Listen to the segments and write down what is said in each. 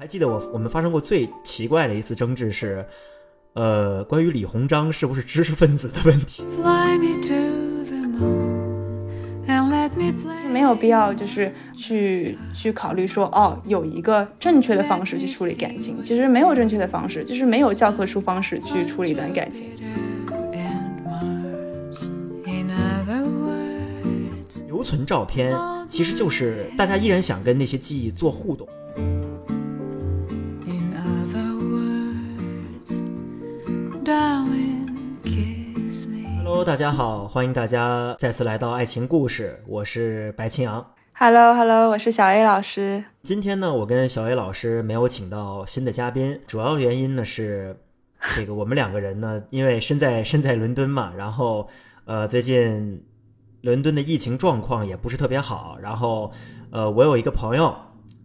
还记得我我们发生过最奇怪的一次争执是，呃，关于李鸿章是不是知识分子的问题。没有必要就是去去考虑说哦，有一个正确的方式去处理感情，其实没有正确的方式，就是没有教科书方式去处理一段感情。留存照片其实就是大家依然想跟那些记忆做互动。Hello，大家好，欢迎大家再次来到爱情故事，我是白青阳。Hello，Hello，我是小 A 老师。今天呢，我跟小 A 老师没有请到新的嘉宾，主要原因呢是，这个我们两个人呢，因为身在身在伦敦嘛，然后呃，最近伦敦的疫情状况也不是特别好，然后呃，我有一个朋友。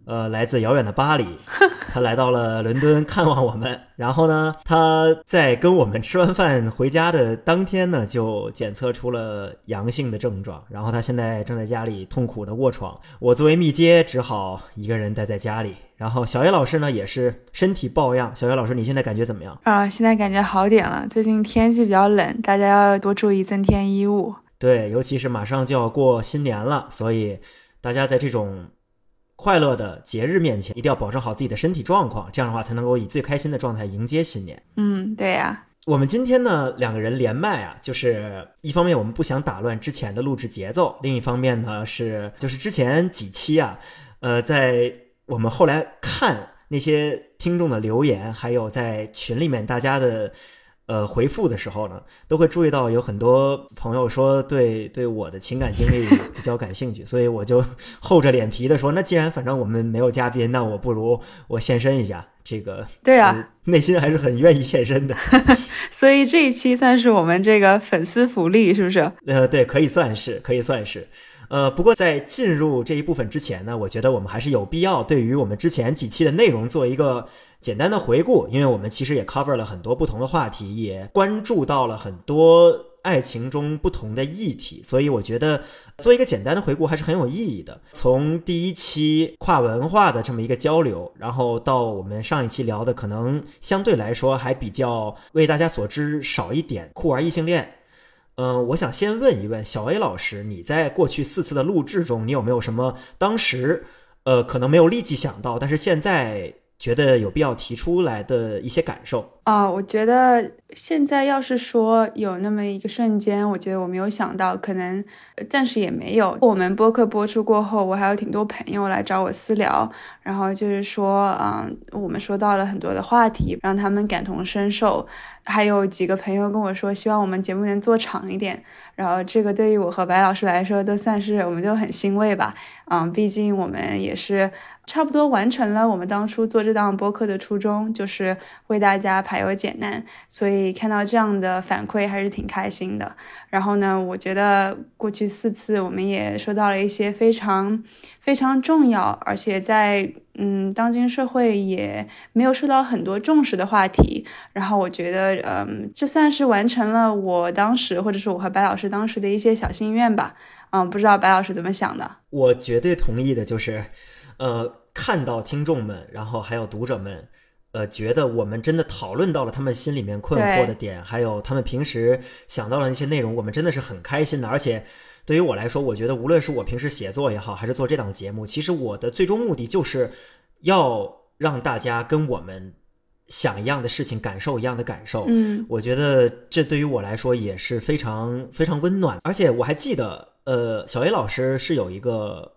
呃，来自遥远的巴黎，他来到了伦敦看望我们。然后呢，他在跟我们吃完饭回家的当天呢，就检测出了阳性的症状。然后他现在正在家里痛苦的卧床。我作为密接，只好一个人待在家里。然后小叶老师呢，也是身体抱恙。小叶老师，你现在感觉怎么样？啊，现在感觉好点了。最近天气比较冷，大家要多注意增添衣物。对，尤其是马上就要过新年了，所以大家在这种。快乐的节日面前，一定要保证好自己的身体状况，这样的话才能够以最开心的状态迎接新年。嗯，对呀。我们今天呢，两个人连麦啊，就是一方面我们不想打乱之前的录制节奏，另一方面呢是就是之前几期啊，呃，在我们后来看那些听众的留言，还有在群里面大家的。呃，回复的时候呢，都会注意到有很多朋友说对对我的情感经历 比较感兴趣，所以我就厚着脸皮的说，那既然反正我们没有嘉宾，那我不如我现身一下。这个对啊，内心还是很愿意现身的。所以这一期算是我们这个粉丝福利，是不是？呃，对，可以算是，可以算是。呃，不过在进入这一部分之前呢，我觉得我们还是有必要对于我们之前几期的内容做一个。简单的回顾，因为我们其实也 cover 了很多不同的话题，也关注到了很多爱情中不同的议题，所以我觉得做一个简单的回顾还是很有意义的。从第一期跨文化的这么一个交流，然后到我们上一期聊的可能相对来说还比较为大家所知少一点酷儿异性恋。嗯，我想先问一问小 A 老师，你在过去四次的录制中，你有没有什么当时呃可能没有立即想到，但是现在？觉得有必要提出来的一些感受啊，我觉得现在要是说有那么一个瞬间，我觉得我没有想到，可能暂时也没有。我们播客播出过后，我还有挺多朋友来找我私聊，然后就是说，嗯，我们说到了很多的话题，让他们感同身受。还有几个朋友跟我说，希望我们节目能做长一点。然后这个对于我和白老师来说，都算是我们就很欣慰吧。嗯，毕竟我们也是差不多完成了我们当初做这档播客的初衷，就是为大家排忧解难。所以看到这样的反馈还是挺开心的。然后呢，我觉得过去四次我们也收到了一些非常非常重要，而且在。嗯，当今社会也没有受到很多重视的话题，然后我觉得，嗯，这算是完成了我当时或者是我和白老师当时的一些小心愿吧。嗯，不知道白老师怎么想的？我绝对同意的，就是，呃，看到听众们，然后还有读者们，呃，觉得我们真的讨论到了他们心里面困惑的点，还有他们平时想到了那些内容，我们真的是很开心的，而且。对于我来说，我觉得无论是我平时写作也好，还是做这档节目，其实我的最终目的就是要让大家跟我们想一样的事情，感受一样的感受。嗯，我觉得这对于我来说也是非常非常温暖。而且我还记得，呃，小 A 老师是有一个。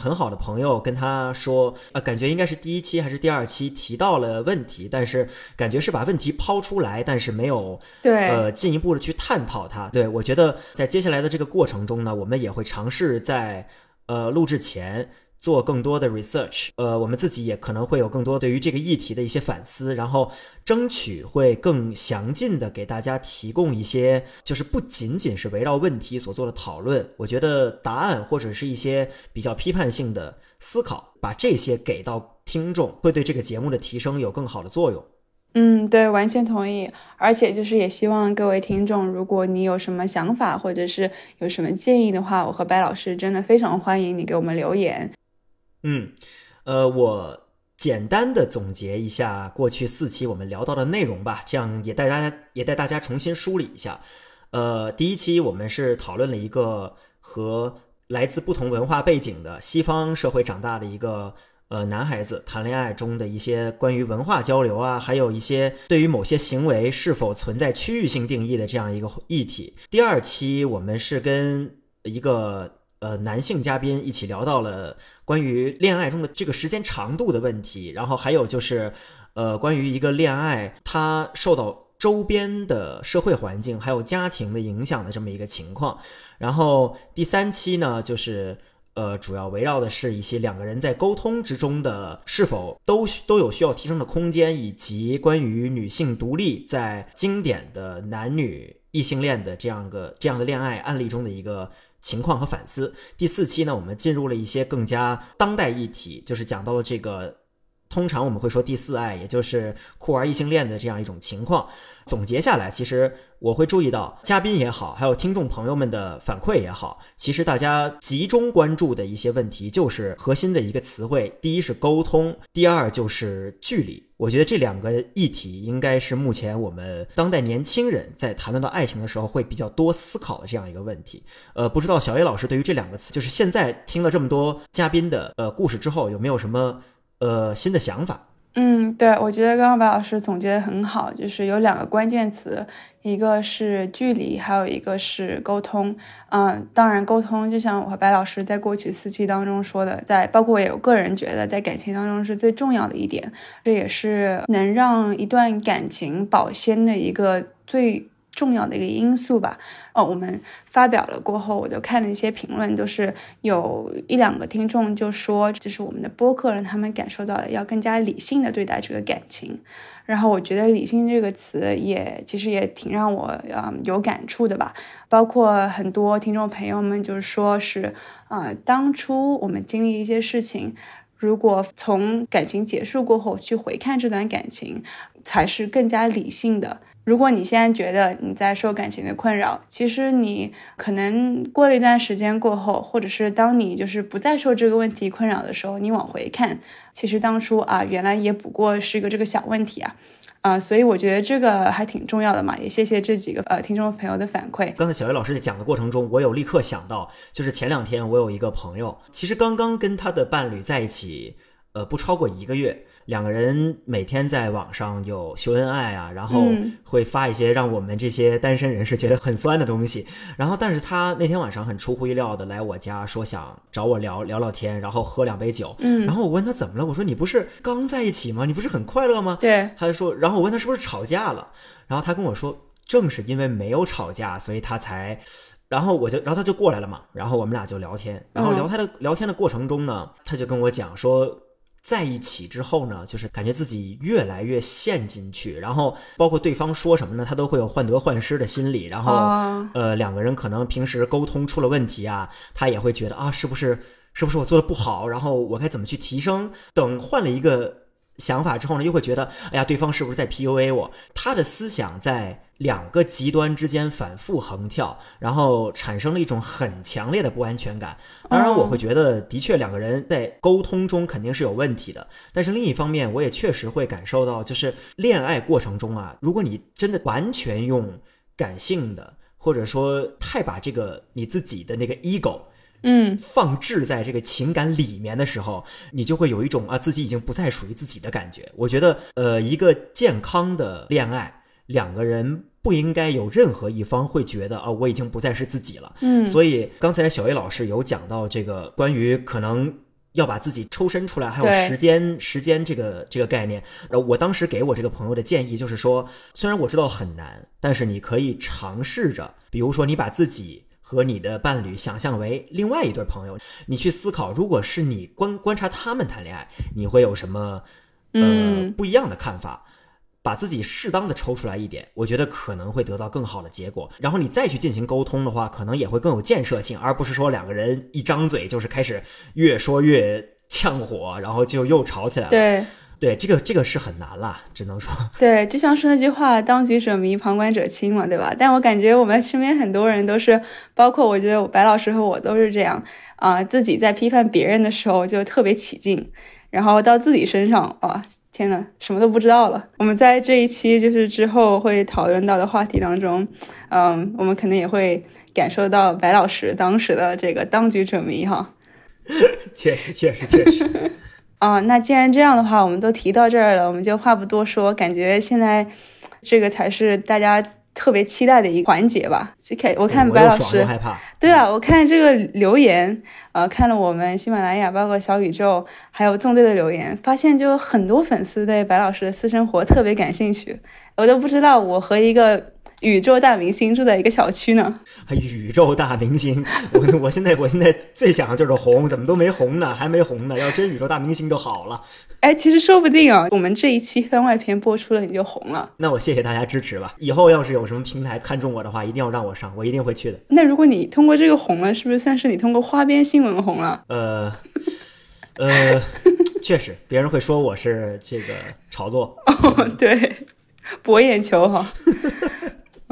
很好的朋友跟他说，呃，感觉应该是第一期还是第二期提到了问题，但是感觉是把问题抛出来，但是没有对呃进一步的去探讨它。对我觉得在接下来的这个过程中呢，我们也会尝试在呃录制前。做更多的 research，呃，我们自己也可能会有更多对于这个议题的一些反思，然后争取会更详尽的给大家提供一些，就是不仅仅是围绕问题所做的讨论，我觉得答案或者是一些比较批判性的思考，把这些给到听众，会对这个节目的提升有更好的作用。嗯，对，完全同意。而且就是也希望各位听众，如果你有什么想法或者是有什么建议的话，我和白老师真的非常欢迎你给我们留言。嗯，呃，我简单的总结一下过去四期我们聊到的内容吧，这样也带大家也带大家重新梳理一下。呃，第一期我们是讨论了一个和来自不同文化背景的西方社会长大的一个呃男孩子谈恋爱中的一些关于文化交流啊，还有一些对于某些行为是否存在区域性定义的这样一个议题。第二期我们是跟一个呃男性嘉宾一起聊到了关于恋爱中的这个时间长度的问题，然后还有就是呃关于一个恋爱它受到。周边的社会环境还有家庭的影响的这么一个情况，然后第三期呢，就是呃，主要围绕的是一些两个人在沟通之中的是否都都有需要提升的空间，以及关于女性独立在经典的男女异性恋的这样个这样的恋爱案例中的一个情况和反思。第四期呢，我们进入了一些更加当代议题，就是讲到了这个。通常我们会说第四爱，也就是酷儿异性恋的这样一种情况。总结下来，其实我会注意到，嘉宾也好，还有听众朋友们的反馈也好，其实大家集中关注的一些问题，就是核心的一个词汇：第一是沟通，第二就是距离。我觉得这两个议题应该是目前我们当代年轻人在谈论到爱情的时候会比较多思考的这样一个问题。呃，不知道小叶老师对于这两个词，就是现在听了这么多嘉宾的呃故事之后，有没有什么？呃，新的想法。嗯，对，我觉得刚刚白老师总结的很好，就是有两个关键词，一个是距离，还有一个是沟通。嗯，当然，沟通就像我和白老师在过去四期当中说的，在包括我也个人觉得，在感情当中是最重要的一点，这也是能让一段感情保鲜的一个最。重要的一个因素吧。哦，我们发表了过后，我就看了一些评论，都是有一两个听众就说，就是我们的播客让他们感受到了要更加理性的对待这个感情。然后我觉得“理性”这个词也其实也挺让我嗯有感触的吧。包括很多听众朋友们就是说是啊，当初我们经历一些事情，如果从感情结束过后去回看这段感情，才是更加理性的。如果你现在觉得你在受感情的困扰，其实你可能过了一段时间过后，或者是当你就是不再受这个问题困扰的时候，你往回看，其实当初啊，原来也不过是一个这个小问题啊，啊，所以我觉得这个还挺重要的嘛，也谢谢这几个呃听众朋友的反馈。刚才小叶老师在讲的过程中，我有立刻想到，就是前两天我有一个朋友，其实刚刚跟他的伴侣在一起。呃，不超过一个月，两个人每天在网上有秀恩爱啊，然后会发一些让我们这些单身人士觉得很酸的东西。然后，但是他那天晚上很出乎意料的来我家，说想找我聊聊聊天，然后喝两杯酒。嗯，然后我问他怎么了，我说你不是刚在一起吗？你不是很快乐吗？对，他就说，然后我问他是不是吵架了，然后他跟我说，正是因为没有吵架，所以他才。然后我就，然后他就过来了嘛，然后我们俩就聊天，然后聊他的聊天的过程中呢，他就跟我讲说。在一起之后呢，就是感觉自己越来越陷进去，然后包括对方说什么呢，他都会有患得患失的心理，然后呃两个人可能平时沟通出了问题啊，他也会觉得啊是不是是不是我做的不好，然后我该怎么去提升？等换了一个。想法之后呢，又会觉得，哎呀，对方是不是在 PUA 我？他的思想在两个极端之间反复横跳，然后产生了一种很强烈的不安全感。当然，我会觉得，的确两个人在沟通中肯定是有问题的。但是另一方面，我也确实会感受到，就是恋爱过程中啊，如果你真的完全用感性的，或者说太把这个你自己的那个 ego。嗯，放置在这个情感里面的时候，你就会有一种啊，自己已经不再属于自己的感觉。我觉得，呃，一个健康的恋爱，两个人不应该有任何一方会觉得啊，我已经不再是自己了。嗯，所以刚才小 A 老师有讲到这个关于可能要把自己抽身出来，还有时间时间这个这个概念。呃，我当时给我这个朋友的建议就是说，虽然我知道很难，但是你可以尝试着，比如说你把自己。和你的伴侣想象为另外一对朋友，你去思考，如果是你观观察他们谈恋爱，你会有什么呃不一样的看法？把自己适当的抽出来一点，我觉得可能会得到更好的结果。然后你再去进行沟通的话，可能也会更有建设性，而不是说两个人一张嘴就是开始越说越呛火，然后就又吵起来了。对。对，这个这个是很难啦，只能说。对，就像是那句话“当局者迷，旁观者清”嘛，对吧？但我感觉我们身边很多人都是，包括我觉得白老师和我都是这样啊，自己在批判别人的时候就特别起劲，然后到自己身上啊。天呐，什么都不知道了。我们在这一期就是之后会讨论到的话题当中，嗯，我们可能也会感受到白老师当时的这个当局者迷哈。确实，确实，确实。啊，那既然这样的话，我们都提到这儿了，我们就话不多说，感觉现在这个才是大家。特别期待的一个环节吧，看我看白老师，对啊，我看这个留言，呃，看了我们喜马拉雅，包括小宇宙，还有纵队的留言，发现就很多粉丝对白老师的私生活特别感兴趣，我都不知道我和一个。宇宙大明星住在一个小区呢。宇宙大明星，我我现在我现在最想的就是红，怎么都没红呢？还没红呢。要真宇宙大明星就好了。哎，其实说不定啊，我们这一期番外篇播出了，你就红了。那我谢谢大家支持吧。以后要是有什么平台看中我的话，一定要让我上，我一定会去的。那如果你通过这个红了，是不是算是你通过花边新闻红了？呃 呃，确实，别人会说我是这个炒作。哦，对，博眼球哈。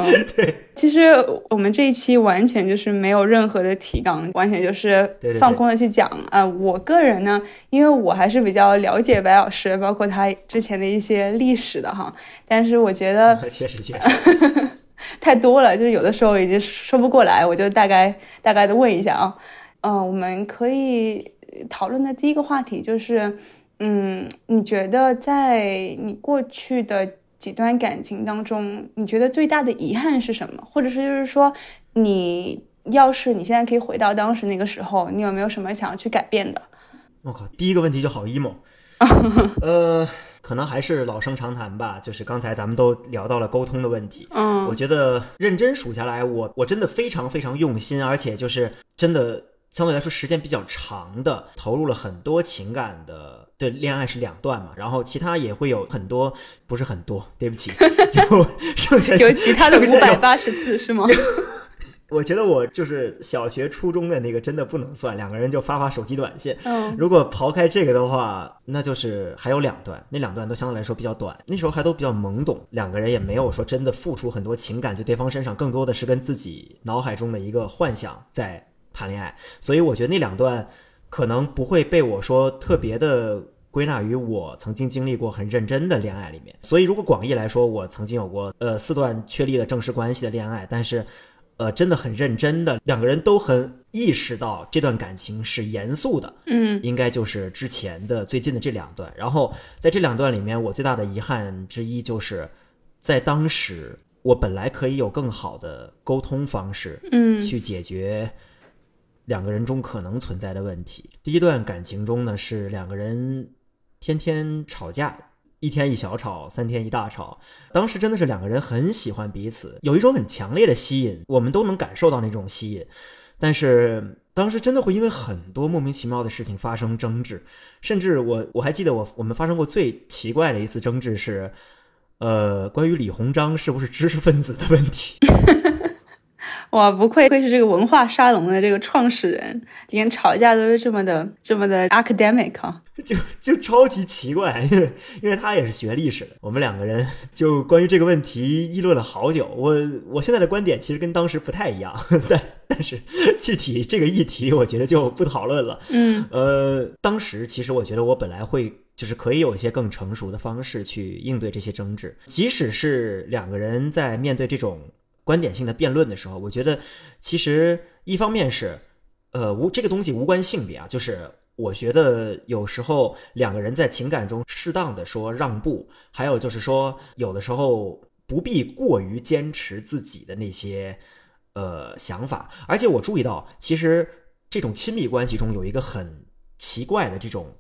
嗯，对，其实我们这一期完全就是没有任何的提纲，完全就是放空的去讲啊。我个人呢，因为我还是比较了解白老师，包括他之前的一些历史的哈。但是我觉得 确实确实 太多了，就是有的时候已经说不过来，我就大概大概的问一下啊。嗯，我们可以讨论的第一个话题就是，嗯，你觉得在你过去的。几段感情当中，你觉得最大的遗憾是什么？或者是就是说，你要是你现在可以回到当时那个时候，你有没有什么想要去改变的？我靠，第一个问题就好 emo。呃，可能还是老生常谈吧，就是刚才咱们都聊到了沟通的问题。嗯，我觉得认真数下来，我我真的非常非常用心，而且就是真的相对来说时间比较长的投入了很多情感的。对，恋爱是两段嘛，然后其他也会有很多，不是很多，对不起，有剩下有其他的五百八十次是吗？我觉得我就是小学初中的那个真的不能算，两个人就发发手机短信。嗯，如果刨开这个的话，那就是还有两段，那两段都相对来说比较短，那时候还都比较懵懂，两个人也没有说真的付出很多情感在对方身上，更多的是跟自己脑海中的一个幻想在谈恋爱，所以我觉得那两段。可能不会被我说特别的归纳于我曾经经历过很认真的恋爱里面，所以如果广义来说，我曾经有过呃四段确立了正式关系的恋爱，但是，呃真的很认真的，两个人都很意识到这段感情是严肃的，嗯，应该就是之前的最近的这两段。然后在这两段里面，我最大的遗憾之一就是在当时我本来可以有更好的沟通方式，嗯，去解决。两个人中可能存在的问题。第一段感情中呢，是两个人天天吵架，一天一小吵，三天一大吵。当时真的是两个人很喜欢彼此，有一种很强烈的吸引，我们都能感受到那种吸引。但是当时真的会因为很多莫名其妙的事情发生争执，甚至我我还记得我我们发生过最奇怪的一次争执是，呃，关于李鸿章是不是知识分子的问题。哇，不愧愧是这个文化沙龙的这个创始人，连吵架都是这么的这么的 academic 啊，就就超级奇怪，因为因为他也是学历史的，我们两个人就关于这个问题议论了好久。我我现在的观点其实跟当时不太一样，但但是具体这个议题我觉得就不讨论了。嗯，呃，当时其实我觉得我本来会就是可以有一些更成熟的方式去应对这些争执，即使是两个人在面对这种。观点性的辩论的时候，我觉得其实一方面是，呃，无这个东西无关性别啊，就是我觉得有时候两个人在情感中适当的说让步，还有就是说有的时候不必过于坚持自己的那些呃想法。而且我注意到，其实这种亲密关系中有一个很奇怪的这种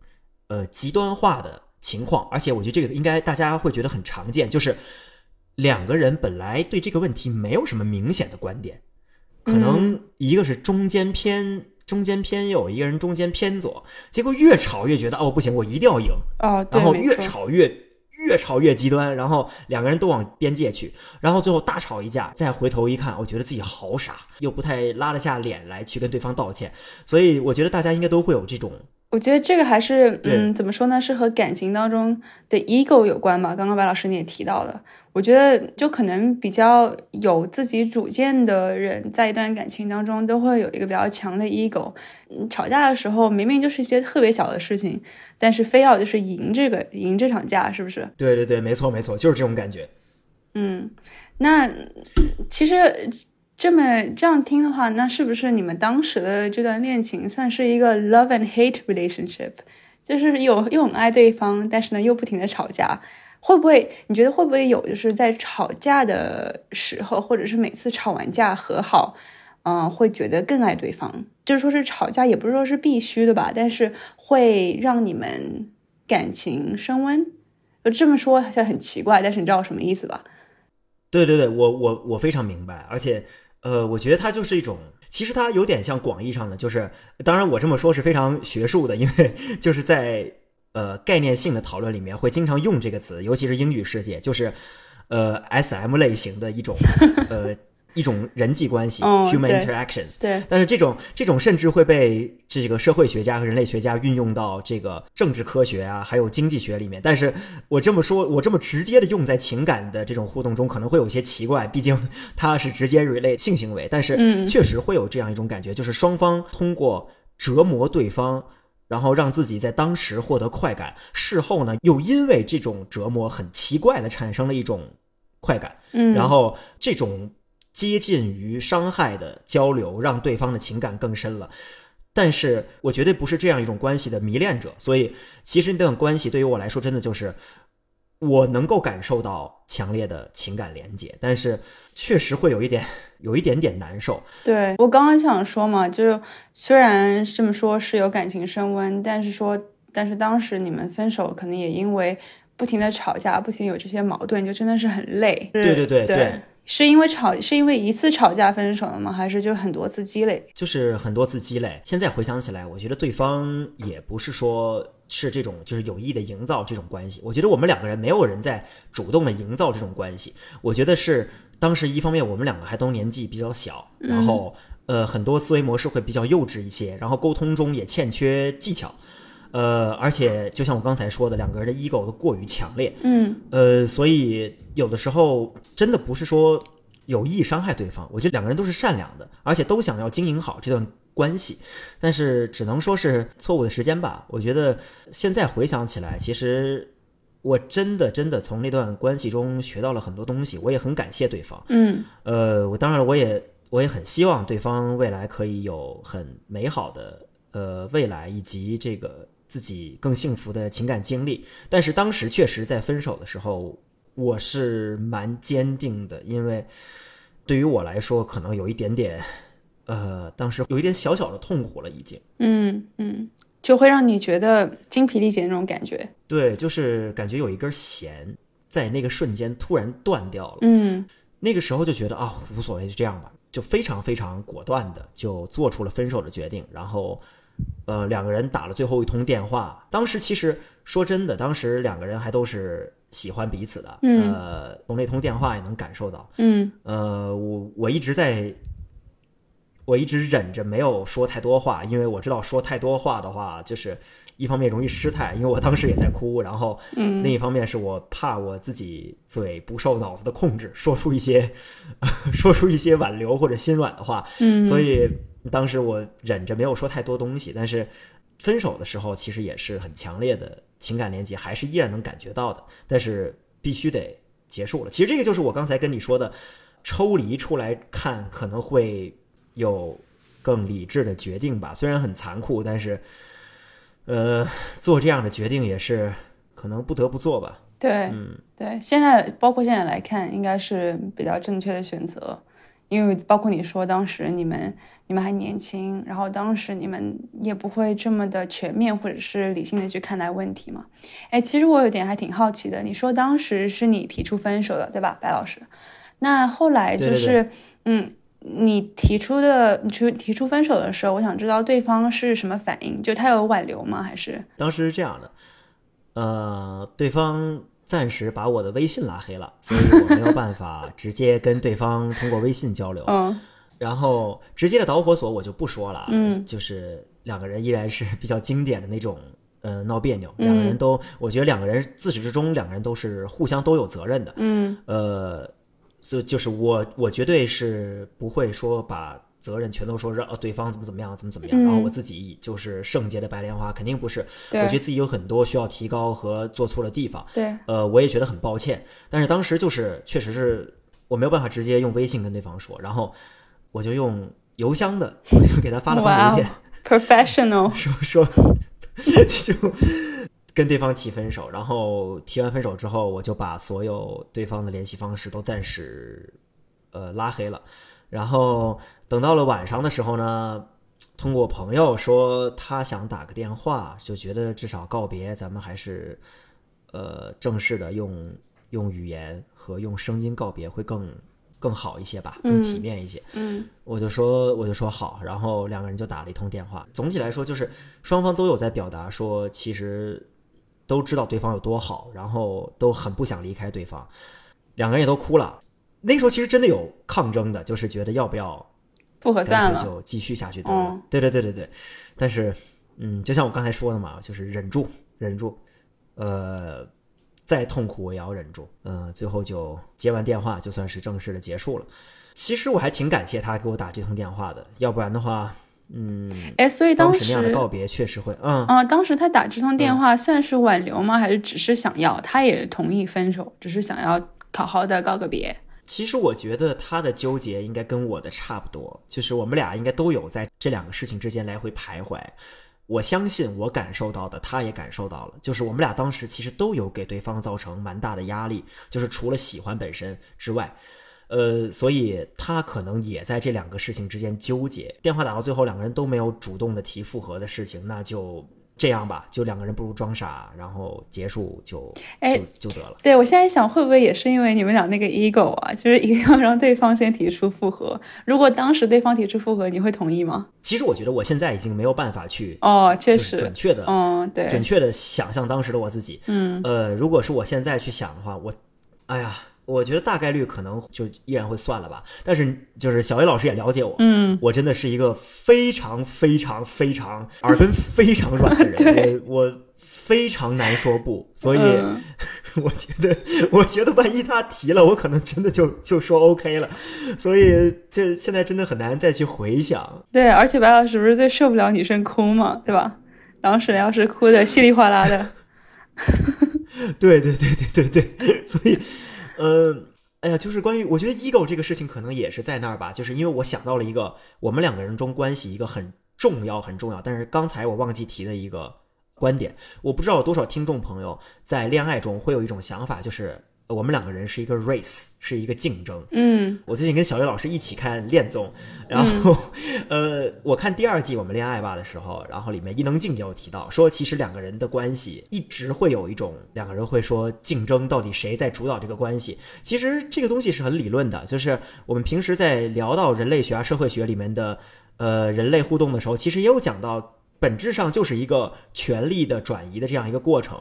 呃极端化的情况，而且我觉得这个应该大家会觉得很常见，就是。两个人本来对这个问题没有什么明显的观点，可能一个是中间偏中间偏右，一个人中间偏左，结果越吵越觉得哦不行，我一定要赢。哦，然后越吵越越吵越极端，然后两个人都往边界去，然后最后大吵一架，再回头一看，我觉得自己好傻，又不太拉得下脸来去跟对方道歉，所以我觉得大家应该都会有这种我觉得这个还是，嗯，怎么说呢？是和感情当中的 ego 有关吧。刚刚白老师你也提到了，我觉得就可能比较有自己主见的人，在一段感情当中都会有一个比较强的 ego。嗯吵架的时候，明明就是一些特别小的事情，但是非要就是赢这个赢这场架，是不是？对对对，没错没错，就是这种感觉。嗯，那其实这么这样听的话，那是不是你们当时的这段恋情算是一个 love and hate relationship？就是有又很爱对方，但是呢又不停的吵架，会不会？你觉得会不会有就是在吵架的时候，或者是每次吵完架和好，嗯、会觉得更爱对方？就是说是吵架，也不是说是必须的吧，但是会让你们感情升温。就这么说好像很奇怪，但是你知道我什么意思吧？对对对，我我我非常明白，而且呃，我觉得它就是一种，其实它有点像广义上的，就是当然我这么说是非常学术的，因为 就是在呃概念性的讨论里面会经常用这个词，尤其是英语世界，就是呃 S M 类型的一种 呃一种人际关系、哦 human interactions。对，但是这种这种甚至会被这个社会学家和人类学家运用到这个政治科学啊，还有经济学里面。但是我这么说，我这么直接的用在情感的这种互动中，可能会有些奇怪，毕竟它是直接 relate 性行为。但是嗯确实会有这样一种感觉，就是双方通过折磨对方。然后让自己在当时获得快感，事后呢又因为这种折磨很奇怪的产生了一种快感，嗯，然后这种接近于伤害的交流，让对方的情感更深了。但是我绝对不是这样一种关系的迷恋者，所以其实那段关系对于我来说，真的就是我能够感受到强烈的情感连接，但是确实会有一点有一点点难受。对我刚刚想说嘛，就是虽然这么说是有感情升温，但是说，但是当时你们分手可能也因为不停的吵架，不停有这些矛盾，就真的是很累。对对对对对是因为吵，是因为一次吵架分手了吗？还是就很多次积累？就是很多次积累。现在回想起来，我觉得对方也不是说是这种就是有意的营造这种关系。我觉得我们两个人没有人在主动的营造这种关系。我觉得是当时一方面我们两个还都年纪比较小，然后呃很多思维模式会比较幼稚一些，然后沟通中也欠缺技巧。呃，而且就像我刚才说的，两个人的 ego 都过于强烈，嗯呃，所以有的时候真的不是说有意伤害对方，我觉得两个人都是善良的，而且都想要经营好这段关系，但是只能说是错误的时间吧。我觉得现在回想起来，其实我真的真的从那段关系中学到了很多东西，我也很感谢对方。嗯呃，我当然了，我也我也很希望对方未来可以有很美好的呃未来，以及这个自己更幸福的情感经历。但是当时确实在分手的时候，我是蛮坚定的，因为对于我来说，可能有一点点，呃，当时有一点小小的痛苦了，已经。嗯嗯，就会让你觉得精疲力竭那种感觉。对，就是感觉有一根弦在那个瞬间突然断掉了。嗯那个时候就觉得啊，无所谓，就这样吧，就非常非常果断的就做出了分手的决定，然后，呃，两个人打了最后一通电话。当时其实说真的，当时两个人还都是喜欢彼此的，嗯。呃，从那通电话也能感受到，嗯。呃，我我一直在，我一直忍着没有说太多话，因为我知道说太多话的话，就是一方面容易失态，因为我当时也在哭，然后嗯。另一方面是我怕我自己嘴不受脑子的控制，说出一些 说出一些挽留或者心软的话，嗯，所以当时我忍着没有说太多东西，但是分手的时候其实也是很强烈的情感连接，还是依然能感觉到的，但是必须得结束了。其实这个就是我刚才跟你说的，抽离出来看可能会有更理智的决定吧，虽然很残酷，但是呃，做这样的决定也是可能不得不做吧。对嗯，对，现在包括现在来看，应该是比较正确的选择，因为包括你说当时你们你们还年轻，然后当时你们也不会这么的全面或者是理性的去看待问题嘛。哎，其实我有点还挺好奇的，你说当时是你提出分手的，对吧，白老师？那后来就对对是嗯。你提出的，你去提出分手的时候，我想知道对方是什么反应，就他有挽留吗？还是当时是这样的，呃，对方暂时把我的微信拉黑了，所以我没有办法 直接跟对方通过微信交流。嗯然后直接的导火索我就不说了，嗯就是两个人依然是比较经典的那种，呃，闹别扭，两个人都，我觉得两个人自始至终两个人都是互相都有责任的，嗯呃，所以就是我我绝对是不会说把责任全都说是呃对方怎么怎么样怎么怎么样，嗯。然后我自己就是圣洁的白莲花，肯定不是，我觉得自己有很多需要提高和做错的地方，对，呃，我也觉得很抱歉，但是当时就是确实是我没有办法直接用微信跟对方说，然后我就用邮箱的，我就给他发了封邮件，，professional，说说就跟对方提分手，然后提完分手之后，我就把所有对方的联系方式都暂时呃拉黑了，然后等到了晚上的时候呢。通过朋友说他想打个电话，就觉得至少告别咱们还是，呃，正式的用用语言和用声音告别会更更好一些吧，更体面一些。嗯我就说我就说好，然后两个人就打了一通电话。总体来说，就是双方都有在表达说，其实都知道对方有多好，然后都很不想离开对方，两个人也都哭了。那时候其实真的有抗争的，就是觉得要不要复合算了，就继续下去对对对对对，但是嗯，就像我刚才说的嘛，就是忍住忍住，呃，再痛苦我也要忍住。呃，最后就接完电话，就算是正式的结束了。其实我还挺感谢他给我打这通电话的，要不然的话，嗯，哎，所以当时时那样的告别确实会，嗯，啊，当时他打这通电话算是挽留吗？还是只是想要？他也同意分手，只是想要好好的告个别。其实我觉得他的纠结应该跟我的差不多，就是我们俩应该都有在这两个事情之间来回徘徊。我相信我感受到的，他也感受到了，就是我们俩当时其实都有给对方造成蛮大的压力，就是除了喜欢本身之外，呃，所以他可能也在这两个事情之间纠结。电话打到最后，两个人都没有主动的提复合的事情，那就这样吧，就两个人不如装傻，然后结束就哎就就得了。对我现在想，会不会也是因为你们俩那个 ego 啊，就是一定要让对方先提出复合？如果当时对方提出复合，你会同意吗？其实我觉得我现在已经没有办法去哦，确实，准确的、嗯，对，准确的想象当时的我自己。嗯呃，如果是我现在去想的话，我，哎呀，我觉得大概率可能就依然会算了吧。但是就是小 A 老师也了解我，嗯，我真的是一个非常非常非常耳根非常软的人，我我非常难说不，所以嗯 我觉得，我觉得万一他提了，我可能真的就就说 OK 了。所以这现在真的很难再去回想。对，而且白老师不是最受不了女生哭嘛，对吧？当时要是哭的稀里哗啦的，对对对对对对，所以，呃，哎呀，就是关于我觉得 ego 这个事情，可能也是在那儿吧，就是因为我想到了一个我们两个人中关系一个很重要很重要，但是刚才我忘记提的一个观点，我不知道有多少听众朋友在恋爱中会有一种想法，就是我们两个人是一个 race，是一个竞争。嗯我最近跟小月老师一起看恋综，然后、呃，我看第二季我们恋爱吧的时候，然后里面伊能静也有提到说，其实两个人的关系一直会有一种两个人会说竞争，到底谁在主导这个关系？其实这个东西是很理论的，就是我们平时在聊到人类学啊、社会学里面的呃人类互动的时候，其实也有讲到，本质上就是一个权力的转移的这样一个过程。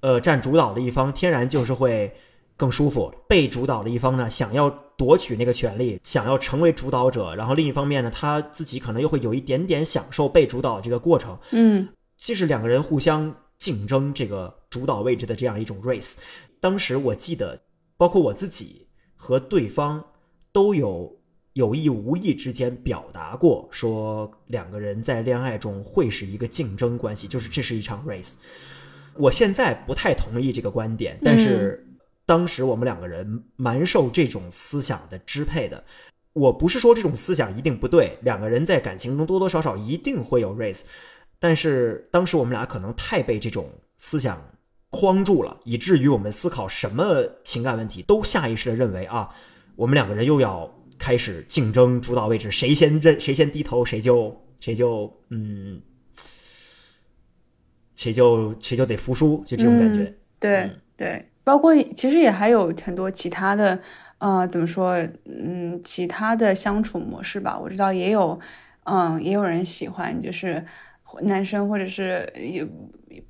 呃，占主导的一方天然就是会更舒服，被主导的一方呢，想要夺取那个权利，想要成为主导者，然后另一方面呢，他自己可能又会有一点点享受被主导的这个过程，嗯这是两个人互相竞争这个主导位置的这样一种 race。当时我记得，包括我自己和对方都有有意无意之间表达过，说两个人在恋爱中会是一个竞争关系，就是这是一场 race。我现在不太同意这个观点，但是当时我们两个人蛮受这种思想的支配的。我不是说这种思想一定不对，两个人在感情中多多少少一定会有 race，但是当时我们俩可能太被这种思想框住了，以至于我们思考什么情感问题都下意识的认为啊，我们两个人又要开始竞争主导位置，谁先认谁先低头，谁就谁就嗯，谁就谁就得服输，就这种感觉。嗯对嗯对，包括其实也还有很多其他的，呃，怎么说，嗯，其他的相处模式吧。我知道也有，嗯，也有人喜欢，就是男生或者是也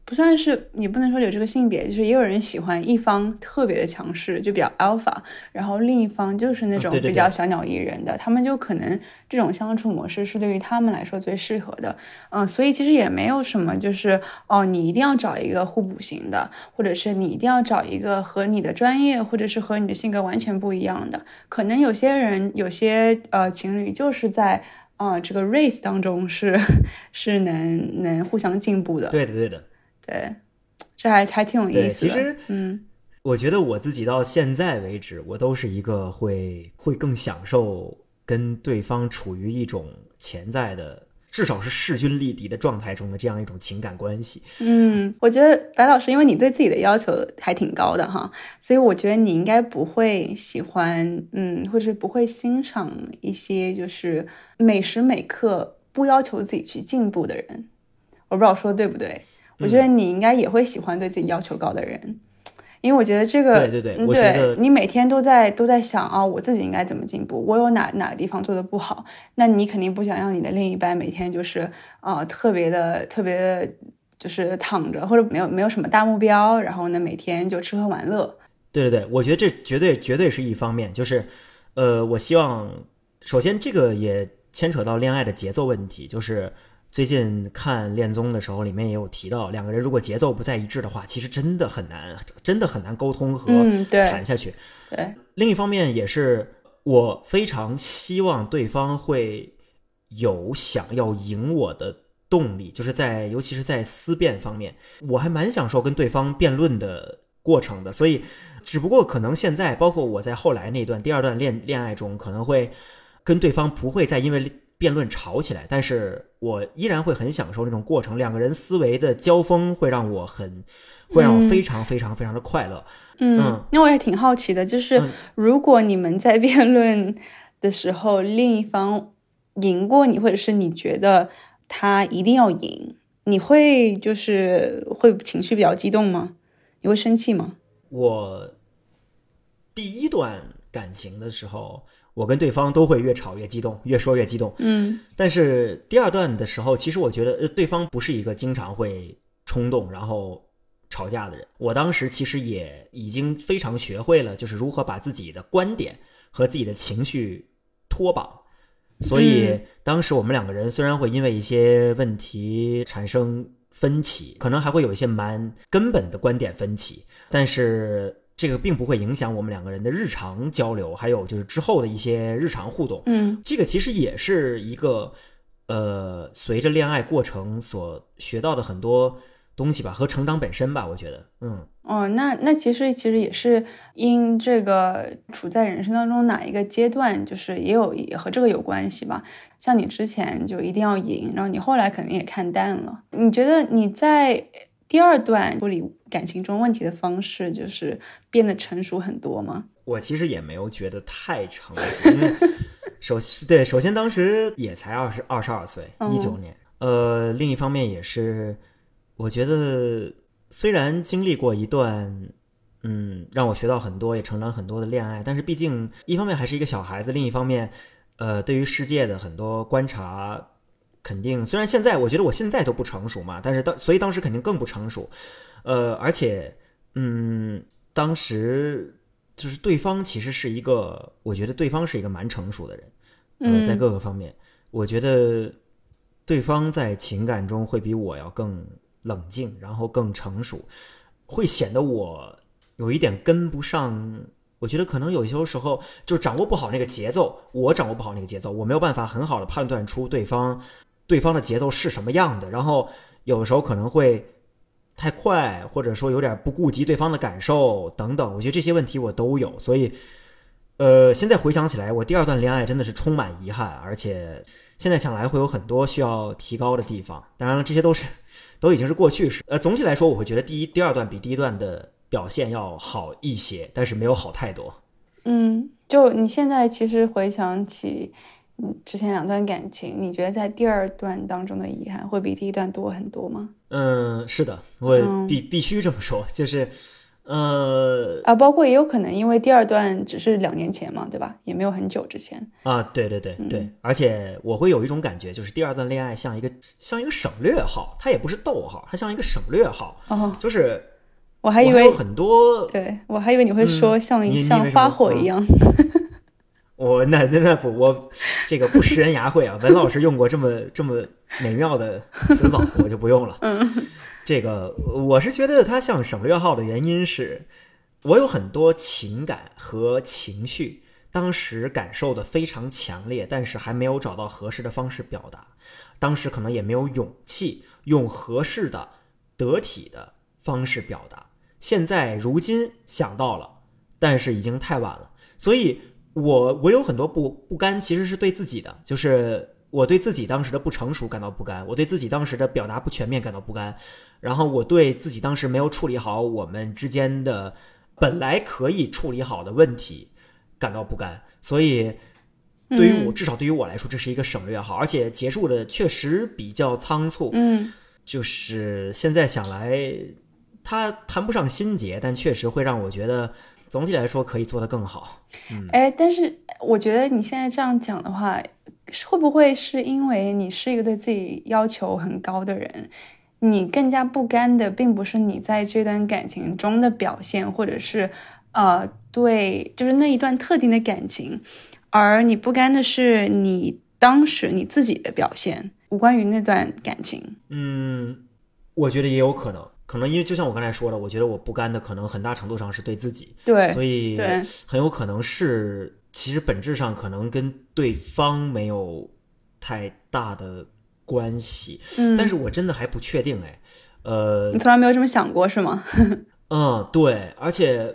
不算是，你不能说有这个性别，就是也有人喜欢一方特别的强势，就比较 alpha，然后另一方就是那种比较小鸟依人的，他们就可能这种相处模式是对于他们来说最适合的。嗯，所以其实也没有什么，就是哦，你一定要找一个互补型的，或者是你一定要找一个和你的专业或者是和你的性格完全不一样的。可能有些人，有些呃情侣就是在啊这个 race 当中是是能能互相进步的。对的，对的。对，这还还挺有意思的。其实，嗯，我觉得我自己到现在为止，我都是一个会会更享受跟对方处于一种潜在的，至少是势均力敌的状态中的这样一种情感关系。嗯，我觉得白老师，因为你对自己的要求还挺高的哈，所以我觉得你应该不会喜欢，嗯，或者是不会欣赏一些就是每时每刻不要求自己去进步的人。我不知道说对不对。我觉得你应该也会喜欢对自己要求高的人，因为我觉得这个对对对，对你每天都在都在想啊，我自己应该怎么进步，我有哪哪个地方做的不好，那你肯定不想让你的另一半每天就是啊特别的特别就是躺着或者没有没有什么大目标，然后呢每天就吃喝玩乐。对对对，我觉得这绝对绝对是一方面，就是呃，我希望首先这个也牵扯到恋爱的节奏问题，就是。最近看恋综的时候，里面也有提到，两个人如果节奏不再一致的话，其实真的很难，真的很难沟通和谈下去。对，另一方面也是我非常希望对方会有想要赢我的动力，就是在尤其是在思辨方面，我还蛮享受跟对方辩论的过程的。所以，只不过可能现在，包括我在后来那段第二段恋恋爱中，可能会跟对方不会再因为。辩论吵起来，但是我依然会很享受那种过程。两个人思维的交锋会让我很，会让我非常非常非常的快乐。嗯，那我也挺好奇的，就是如果你们在辩论的时候，另一方赢过你，或者是你觉得他一定要赢，你会就是会情绪比较激动吗？你会生气吗？我第一段感情的时候。我跟对方都会越吵越激动，越说越激动。嗯，但是第二段的时候，其实我觉得，呃，对方不是一个经常会冲动然后吵架的人。我当时其实也已经非常学会了，就是如何把自己的观点和自己的情绪脱绑。所以当时我们两个人虽然会因为一些问题产生分歧，可能还会有一些蛮根本的观点分歧，但是。这个并不会影响我们两个人的日常交流，还有就是之后的一些日常互动。嗯，这个其实也是一个，呃，随着恋爱过程所学到的很多东西吧，和成长本身吧，我觉得，嗯，哦，那那其实其实也是因这个处在人生当中哪一个阶段，就是也有也和这个有关系吧。像你之前就一定要赢，然后你后来肯定也看淡了。你觉得你在？第二段处理感情中问题的方式，就是变得成熟很多吗？我其实也没有觉得太成熟，因为 首对，首先当时也才二十二十二岁，一九年。呃，另一方面也是，我觉得虽然经历过一段，嗯，让我学到很多，也成长很多的恋爱，但是毕竟一方面还是一个小孩子，另一方面，呃，对于世界的很多观察。肯定，虽然现在我觉得我现在都不成熟嘛，但是当所以当时肯定更不成熟，呃，而且，嗯，当时就是对方其实是一个，我觉得对方是一个蛮成熟的人，呃，在各个方面，我觉得对方在情感中会比我要更冷静，然后更成熟，会显得我有一点跟不上。我觉得可能有些时候就掌握不好那个节奏，我掌握不好那个节奏，我没有办法很好的判断出对方。对方的节奏是什么样的？然后有的时候可能会太快，或者说有点不顾及对方的感受等等。我觉得这些问题我都有，所以，呃，现在回想起来，我第二段恋爱真的是充满遗憾，而且现在想来会有很多需要提高的地方。当然了，这些都是都已经是过去式。呃，总体来说，我会觉得第一、第二段比第一段的表现要好一些，但是没有好太多。嗯，就你现在其实回想起。之前两段感情，你觉得在第二段当中的遗憾会比第一段多很多吗？嗯，是的，我必必须这么说，就是，呃啊，包括也有可能因为第二段只是两年前嘛，对吧？也没有很久之前。啊，对对对对，而且我会有一种感觉，就是第二段恋爱像一个像一个省略号，它也不是逗号，它像一个省略号，哦，就是我还以为很多，对我还以为你会说像、像发火一样。我那那那不，我这个不食人牙慧啊，文老师用过这么这么美妙的词藻，我就不用了。嗯 这个我是觉得它像省略号的原因是，我有很多情感和情绪，当时感受的非常强烈，但是还没有找到合适的方式表达，当时可能也没有勇气用合适的、得体的方式表达。现在如今想到了，但是已经太晚了，所以我我有很多不不甘，其实是对自己的，就是我对自己当时的不成熟感到不甘，我对自己当时的表达不全面感到不甘，然后我对自己当时没有处理好我们之间的本来可以处理好的问题感到不甘，所以对于我、嗯至少对于我来说，这是一个省略号，而且结束的确实比较仓促，嗯。就是现在想来，它谈不上心结，但确实会让我觉得总体来说可以做得更好。哎，但是我觉得你现在这样讲的话，会不会是因为你是一个对自己要求很高的人，你更加不甘的并不是你在这段感情中的表现，或者是呃对，就是那一段特定的感情，而你不甘的是你当时你自己的表现，无关于那段感情。嗯，我觉得也有可能，可能因为就像我刚才说的，我觉得我不甘的可能很大程度上是对自己，对，所以很有可能是其实本质上可能跟对方没有太大的关系，嗯，但是我真的还不确定哎，呃你，从来没有这么想过是吗？嗯，对，而且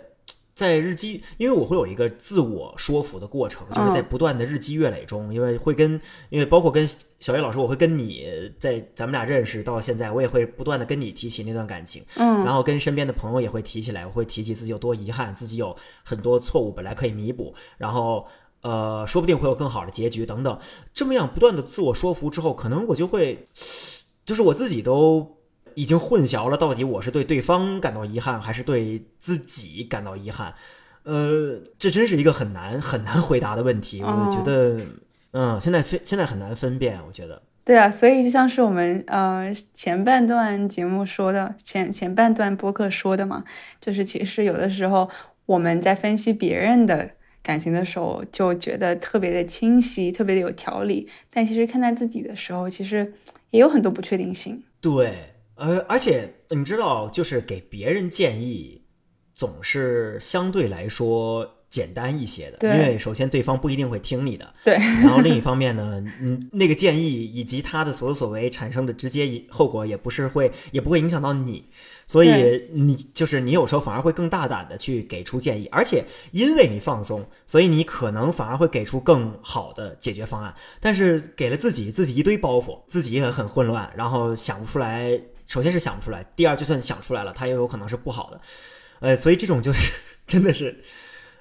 在日积，因为我会有一个自我说服的过程，就是在嗯不断的日积月累中，因为会跟，因为包括跟小叶老师，我会跟你在咱们俩认识到现在，我也会不断的跟你提起那段感情，嗯然后跟身边的朋友也会提起来，我会提起自己有多遗憾，自己有很多错误本来可以弥补，然后呃，说不定会有更好的结局等等。这么样不断的自我说服之后，可能我就会，就是我自己都已经混淆了，到底我是对对方感到遗憾，还是对自己感到遗憾？呃，这真是一个很难很难回答的问题。我觉哦得，嗯，现在分现在很难分辨，我觉得。对啊，所以就像是我们呃前半段节目说的，前前半段播客说的嘛，就是其实有的时候我们在分析别人的感情的时候，就觉得特别的清晰，特别的有条理，但其实看待自己的时候，其实也有很多不确定性。对，而而且你知道，就是给别人建议，总是相对来说简单一些的，因为首先对方不一定会听你的，对，然后另一方面呢，嗯，那个建议以及他的所作所为产生的直接后果，也不是会，也不会影响到你，所以你就是你有时候反而会更大胆的去给出建议，而且因为你放松，所以你可能反而会给出更好的解决方案。但是给了自己自己一堆包袱，自己也很混乱，然后想不出来。首先是想不出来，第二就算想出来了，它也有可能是不好的。呃，所以这种就是 真的是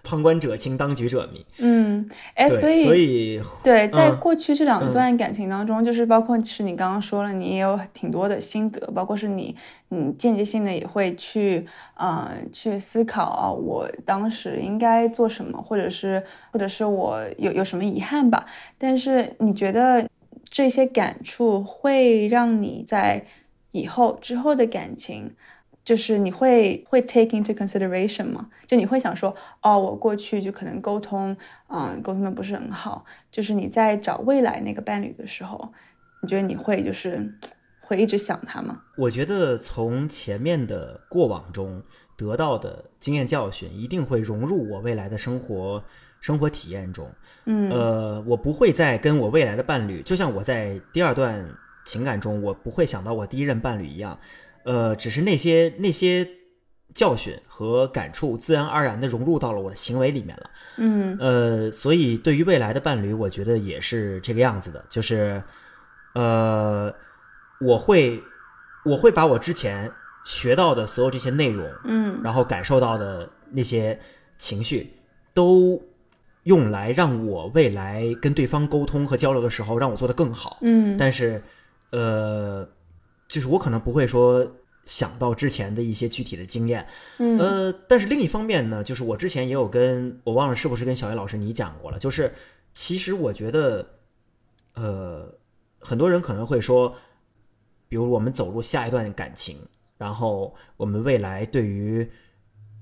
旁观者清，当局者迷。嗯，哎，所以所以对，在嗯过去这两嗯段感情当中，就是包括是你刚刚说了，你也有挺多的心得，包括是你，你间接性的也会去，呃，去思考啊，我当时应该做什么，或者是，或者是我有有什么遗憾吧。但是你觉得这些感触会让你在以后之后的感情，就是你会会 take into consideration 吗？就你会想说，哦，我过去就可能沟通，嗯，沟通的不是很好，就是你在找未来那个伴侣的时候，你觉得你会就是会一直想他吗？我觉得从前面的过往中得到的经验教训，一定会融入我未来的生活生活体验中。嗯呃，我不会再跟我未来的伴侣，就像我在第二段情感中，我不会想到我第一任伴侣一样，呃，只是那些那些教训和感触，自然而然的融入到了我的行为里面了。嗯。呃，所以对于未来的伴侣，我觉得也是这个样子的，就是，呃，我会我会把我之前学到的所有这些内容，嗯。然后感受到的那些情绪，都用来让我未来跟对方沟通和交流的时候，让我做得更好。嗯。但是，呃，就是我可能不会说想到之前的一些具体的经验。嗯呃，但是另一方面呢，就是我之前也有跟我忘了是不是跟小叶老师你讲过了，就是其实我觉得，呃，很多人可能会说，比如我们走入下一段感情，然后我们未来对于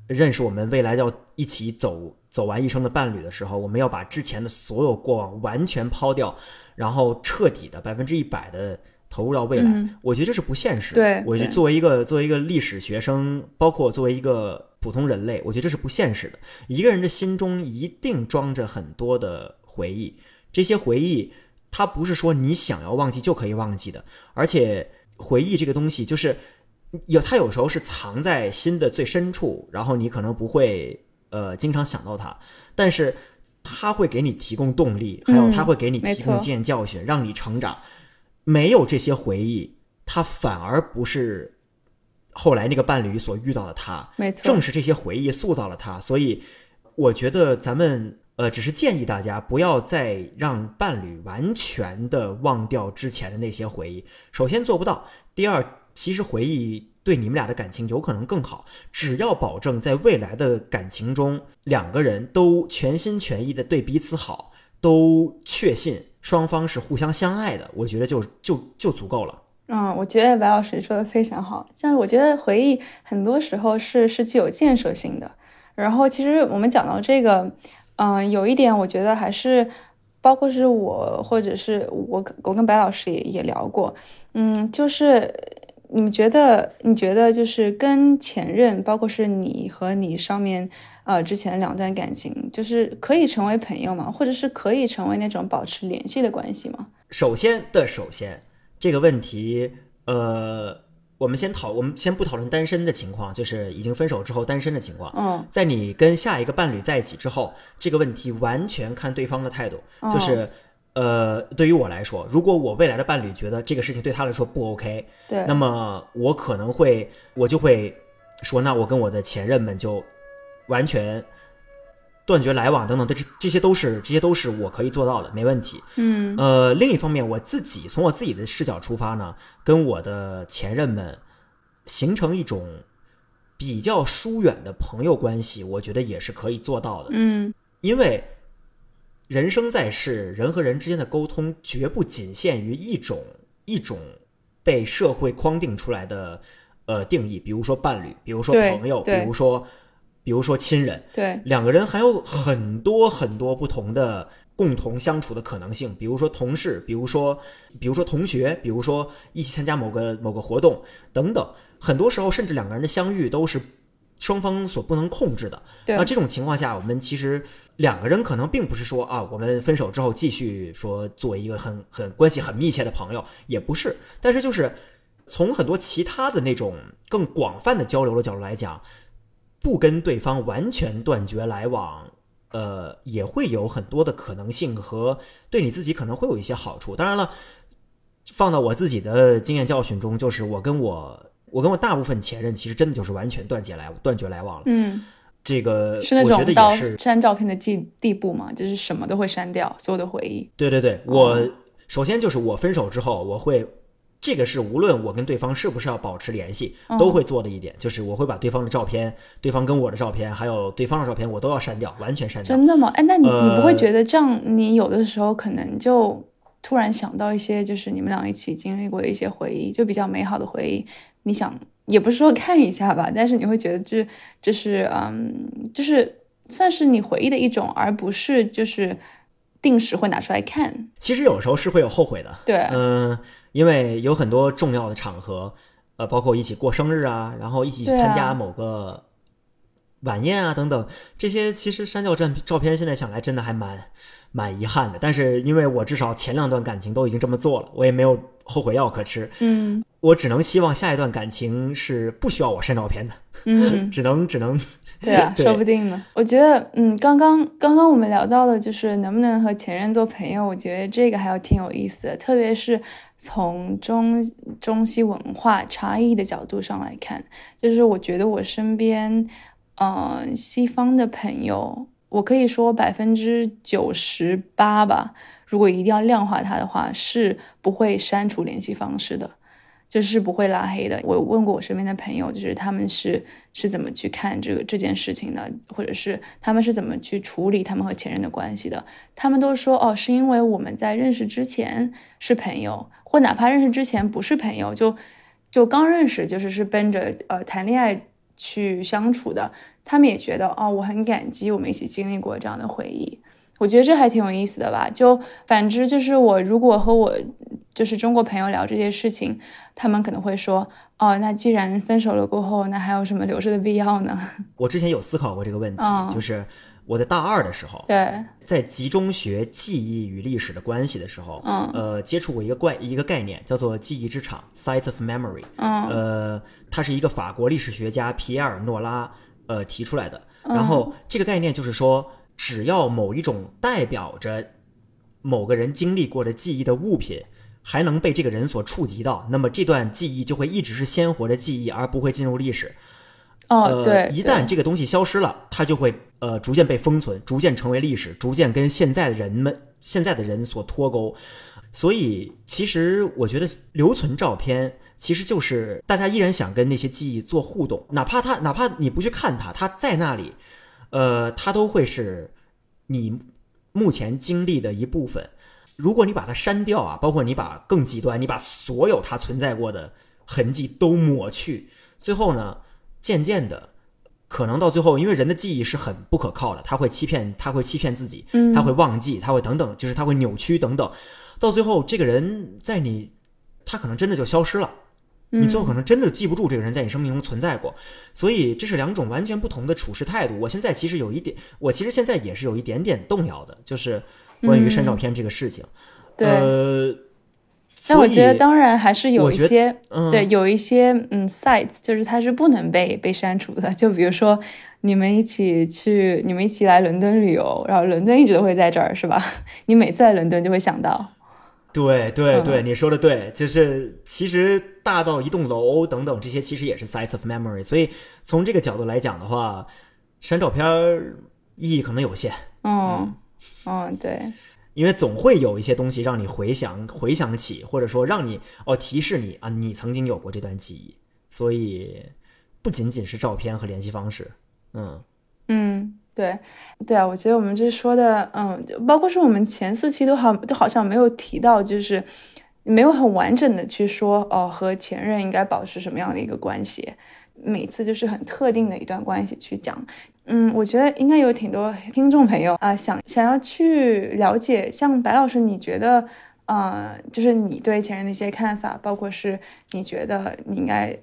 认识我们未来要一起走走完一生的伴侣的时候，我们要把之前的所有过往完全抛掉，然后彻底的百分之一百的投入到未来。嗯我觉得这是不现实的。对我觉得作为一个作为一个历史学生，包括作为一个普通人类，我觉得这是不现实的。一个人的心中一定装着很多的回忆，这些回忆，它不是说你想要忘记就可以忘记的，而且回忆这个东西，就是有它有时候是藏在心的最深处，然后你可能不会呃经常想到它，但是它会给你提供动力，还有嗯它会给你提供经验教训，让你成长。没有这些回忆，他反而不是后来那个伴侣所遇到的他，没错，正是这些回忆塑造了他。所以，我觉得咱们呃，只是建议大家不要再让伴侣完全的忘掉之前的那些回忆。首先做不到，第二，其实回忆对你们俩的感情有可能更好。只要保证在未来的感情中，两个人都全心全意的对彼此好，都确信双方是互相相爱的，我觉得就就就足够了。嗯，我觉得白老师说的非常好。像我觉得回忆很多时候是是具有建设性的。然后其实我们讲到这个，嗯、有一点我觉得还是，包括是我或者是我我跟白老师也也聊过，嗯，就是你们觉得你觉得就是跟前任，包括是你和你上面呃之前两段感情，就是可以成为朋友吗？或者是可以成为那种保持联系的关系吗？首先的首先，这个问题，呃，我们先讨，我们先不讨论单身的情况，就是已经分手之后单身的情况。嗯在你跟下一个伴侣在一起之后，这个问题完全看对方的态度。哦就是，呃，对于我来说，如果我未来的伴侣觉得这个事情对他来说不 OK，对，那么我可能会，我就会说，那我跟我的前任们就完全断绝来往等等，这这这些都是这些都是我可以做到的，没问题。嗯呃，另一方面，我自己从我自己的视角出发呢，跟我的前任们形成一种比较疏远的朋友关系，我觉得也是可以做到的。嗯因为人生在世，人和人之间的沟通绝不仅限于一种一种被社会框定出来的呃定义，比如说伴侣，比如说朋友，比如说比如说亲人。对，两个人还有很多很多不同的共同相处的可能性，比如说同事，比如说比如说同学，比如说一起参加某个某个活动等等。很多时候，甚至两个人的相遇都是双方所不能控制的。那这种情况下，我们其实两个人可能并不是说啊，我们分手之后继续说做一个很很关系很密切的朋友，也不是。但是就是从很多其他的那种更广泛的交流的角度来讲，不跟对方完全断绝来往，呃，也会有很多的可能性和对你自己可能会有一些好处。当然了，放到我自己的经验教训中，就是我跟我我跟我大部分前任其实真的就是完全断绝来断绝来往了。嗯，这个是那我觉得种到也是删照片的地地步嘛，就是什么都会删掉，所有的回忆。对对对，我、哦首先就是我分手之后，我会这个是无论我跟对方是不是要保持联系，嗯都会做的一点，就是我会把对方的照片、对方跟我的照片，还有对方的照片，我都要删掉，完全删掉。真的吗？哎，那你、你不会呃觉得这样，你有的时候可能就突然想到一些，就是你们俩一起经历过的一些回忆，就比较美好的回忆，你想也不是说看一下吧，但是你会觉得这这是嗯，就是算是你回忆的一种，而不是就是定时会拿出来看。其实有时候是会有后悔的，对，嗯、因为有很多重要的场合，呃，包括一起过生日啊，然后一起参加某个晚宴啊等等，这些其实删掉照照片，现在想来真的还蛮蛮遗憾的。但是因为我至少前两段感情都已经这么做了，我也没有后悔药可吃，嗯我只能希望下一段感情是不需要我删照片的，嗯。只能只 能对啊，对说不定呢。我觉得，嗯，刚刚刚刚我们聊到的，就是能不能和前任做朋友，我觉得这个还有挺有意思的，特别是从中中西文化差异的角度上来看，就是我觉得我身边，呃，西方的朋友，我可以说百分之九十八吧，如果一定要量化它的话，是不会删除联系方式的。就是不会拉黑的。我问过我身边的朋友，就是他们是是怎么去看这个这件事情的，或者是他们是怎么去处理他们和前任的关系的。他们都说，哦，是因为我们在认识之前是朋友，或哪怕认识之前不是朋友，就就刚认识，就是是奔着呃谈恋爱去相处的。他们也觉得，哦，我很感激我们一起经历过这样的回忆。我觉得这还挺有意思的吧。就反之，就是我如果和我就是中国朋友聊这些事情，他们可能会说，哦，那既然分手了过后，那还有什么留着的必要呢？我之前有思考过这个问题，就是我在大二的时候，对，在集中学记忆与历史的关系的时候，嗯，呃，接触过一个怪一个概念，叫做记忆之场 （Sites of Memory）。嗯，呃，它是一个法国历史学家皮埃尔·诺拉呃提出来的。然后这个概念就是说。只要某一种代表着某个人经历过的记忆的物品还能被这个人所触及到，那么这段记忆就会一直是鲜活的记忆，而不会进入历史。哦，对，一旦这个东西消失了，它就会呃逐渐被封存，逐渐成为历史，逐渐跟现在的人们、现在的人所脱钩。所以，其实我觉得留存照片其实就是大家依然想跟那些记忆做互动，哪怕他哪怕你不去看它，它在那里。呃，它都会是你目前经历的一部分。如果你把它删掉啊，包括你把更极端，你把所有它存在过的痕迹都抹去，最后呢，渐渐的，可能到最后，因为人的记忆是很不可靠的，他会欺骗，他会欺骗自己，他会忘记，他会等等，就是他会扭曲等等，到最后，这个人在你，他可能真的就消失了。你最后可能真的记不住这个人在你生命中存在过，所以这是两种完全不同的处事态度。我现在其实有一点，我其实现在也是有一点点动摇的，就是关于删照片这个事情。对，呃，但我觉得当然还是有一些，对，有一些嗯，sites 就是它是不能被被删除的。就比如说你们一起去，你们一起来伦敦旅游，然后伦敦一直都会在这儿，是吧？你每次来伦敦就会想到。对对对，你说的对，就是其实大到一栋楼等等这些，其实也是 sites of memory。所以从这个角度来讲的话，删照片意义可能有限。嗯嗯，对，因为总会有一些东西让你回想回想起，或者说让你哦提示你啊，你曾经有过这段记忆。所以不仅仅是照片和联系方式。嗯嗯。对，对啊，我觉得我们这说的，嗯，包括是我们前四期都好，都好像没有提到，就是没有很完整的去说，哦，和前任应该保持什么样的一个关系，每次就是很特定的一段关系去讲。嗯，我觉得应该有挺多听众朋友啊，想想要去了解，像白老师，你觉得，呃，就是你对前任的一些看法，包括是你觉得你应该。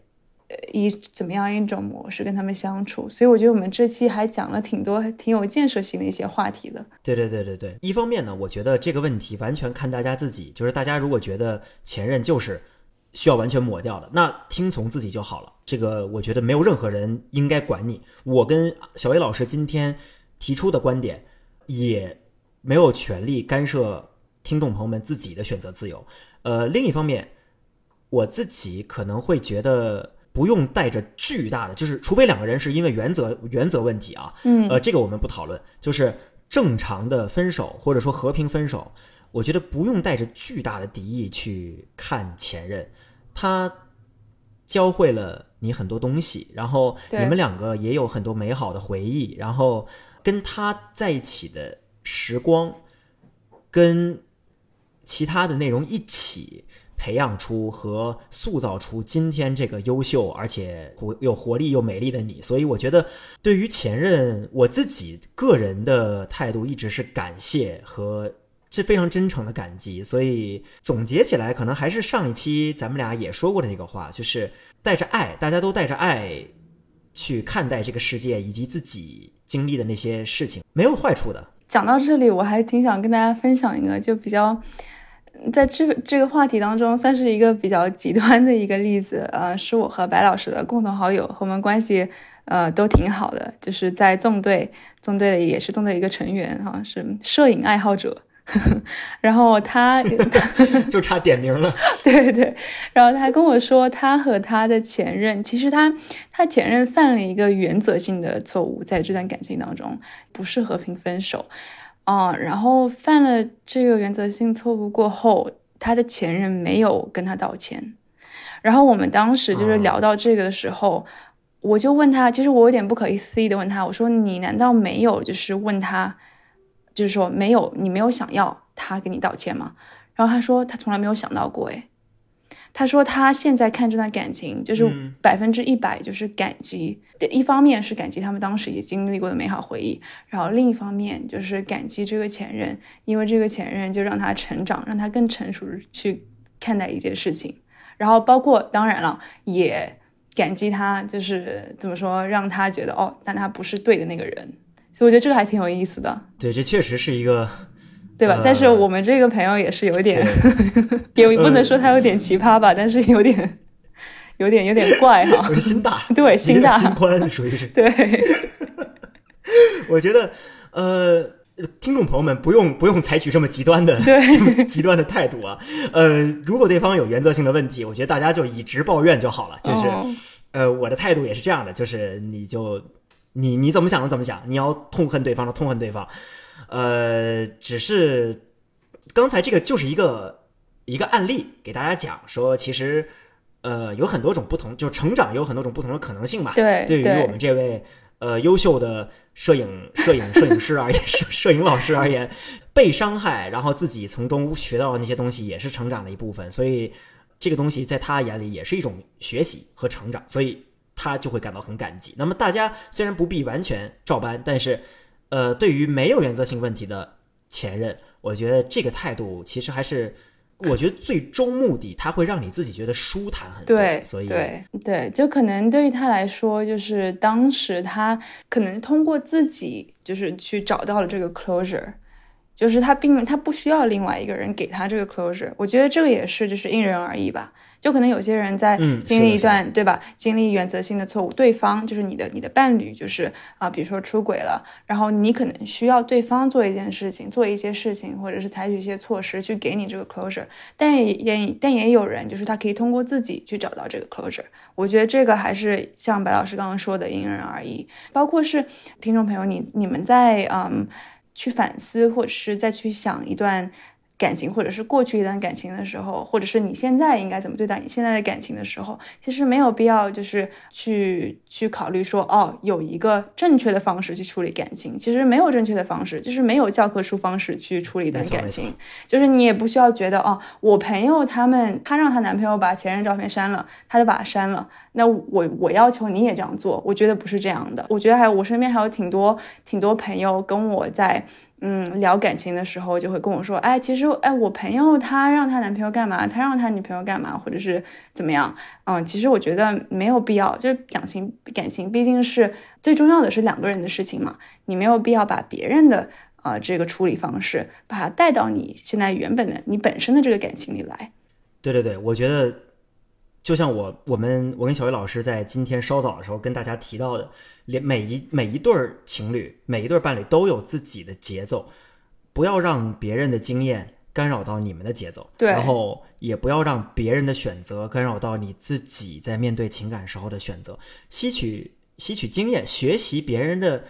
以怎么样一种模式跟他们相处，所以我觉得我们这期还讲了挺多挺有建设性的一些话题的。对对对对对，一方面呢，我觉得这个问题完全看大家自己，就是大家如果觉得前任就是需要完全抹掉的，那听从自己就好了。这个我觉得没有任何人应该管你。我跟小薇老师今天提出的观点，也没有权利干涉听众朋友们自己的选择自由。呃，另一方面，我自己可能会觉得。不用带着巨大的，就是除非两个人是因为原则原则问题啊，嗯，呃，这个我们不讨论。就是正常的分手或者说和平分手，我觉得不用带着巨大的敌意去看前任，他教会了你很多东西，然后你们两个也有很多美好的回忆，然后跟他在一起的时光，跟其他的内容一起。培养出和塑造出今天这个优秀而且活有活力又美丽的你，所以我觉得对于前任，我自己个人的态度一直是感谢和是非常真诚的感激。所以总结起来，可能还是上一期咱们俩也说过的那个话，就是带着爱，大家都带着爱去看待这个世界以及自己经历的那些事情，没有坏处的。讲到这里，我还挺想跟大家分享一个，就比较。在这这个话题当中，算是一个比较极端的一个例子，呃，是我和白老师的共同好友，和我们关系，呃，都挺好的，就是在纵队，纵队的也是纵队一个成员，哈，是摄影爱好者，然后他 就差点名了，对对，然后他还跟我说，他和他的前任，其实他他前任犯了一个原则性的错误，在这段感情当中，不是和平分手。啊，然后犯了这个原则性错误过后，他的前任没有跟他道歉，然后我们当时就是聊到这个的时候，我就问他，其实我有点不可思议的问他，我说你难道没有就是问他，就是说没有你没有想要他给你道歉吗？然后他说他从来没有想到过，诶，他说他现在看这段感情就是百分之一百就是感激，一方面是感激他们当时也经历过的美好回忆，然后另一方面就是感激这个前任，因为这个前任就让他成长，让他更成熟去看待一件事情，然后包括当然了也感激他，就是怎么说让他觉得哦，但他不是对的那个人，所以我觉得这个还挺有意思的。对，这确实是一个。对吧？但是我们这个朋友也是有点，也不能说他有点奇葩吧，但是有点，有点有点怪哈。心大，对，心大心宽，属于是。对，我觉得，呃，听众朋友们不用不用采取这么极端的这么极端的态度啊。呃，如果对方有原则性的问题，我觉得大家就以直抱怨就好了。就是，呃，我的态度也是这样的，就是你就你你怎么想的怎么想，你要痛恨对方的痛恨对方。呃，只是刚才这个就是一个一个案例，给大家讲说，其实呃有很多种不同，就是成长有很多种不同的可能性吧。对，对于我们这位呃优秀的摄影摄影摄影师而言，摄摄影老师而言，被伤害，然后自己从中学到的那些东西，也是成长的一部分。所以这个东西在他眼里也是一种学习和成长，所以他就会感到很感激。那么大家虽然不必完全照搬，但是。呃，对于没有原则性问题的前任，我觉得这个态度其实还是，我觉得最终目的，他会让你自己觉得舒坦很多。对，所以对对，就可能对于他来说，就是当时他可能通过自己就是去找到了这个 closure，就是他并他不需要另外一个人给他这个 closure。我觉得这个也是就是因人而异吧。就可能有些人在经历一段，对吧？经历原则性的错误，对方就是你的你的伴侣，就是啊，比如说出轨了，然后你可能需要对方做一件事情，做一些事情，或者是采取一些措施去给你这个 closure。但也也但也有人，就是他可以通过自己去找到这个 closure。我觉得这个还是像白老师刚刚说的，因人而异。包括是听众朋友，你你们在嗯去反思，或者是再去想一段。感情，或者是过去一段感情的时候，或者是你现在应该怎么对待你现在的感情的时候，其实没有必要就是去去考虑说，哦，有一个正确的方式去处理感情。其实没有正确的方式，就是没有教科书方式去处理一段感情。就是你也不需要觉得，哦，我朋友他们，她让她男朋友把前任照片删了，她就把它删了。那我我要求你也这样做，我觉得不是这样的。我觉得还有我身边还有挺多挺多朋友跟我在。嗯，聊感情的时候就会跟我说，哎，其实，哎，我朋友她让她男朋友干嘛，他让他女朋友干嘛，或者是怎么样？嗯，其实我觉得没有必要，就是感情，感情毕竟是最重要的是两个人的事情嘛，你没有必要把别人的呃这个处理方式，把它带到你现在原本的你本身的这个感情里来。对对对，我觉得。就像我我们我跟小薇老师在今天稍早的时候跟大家提到的，连每一每一对儿情侣，每一对伴侣都有自己的节奏，不要让别人的经验干扰到你们的节奏，对，然后也不要让别人的选择干扰到你自己在面对情感时候的选择。吸取吸取经验，学习别人的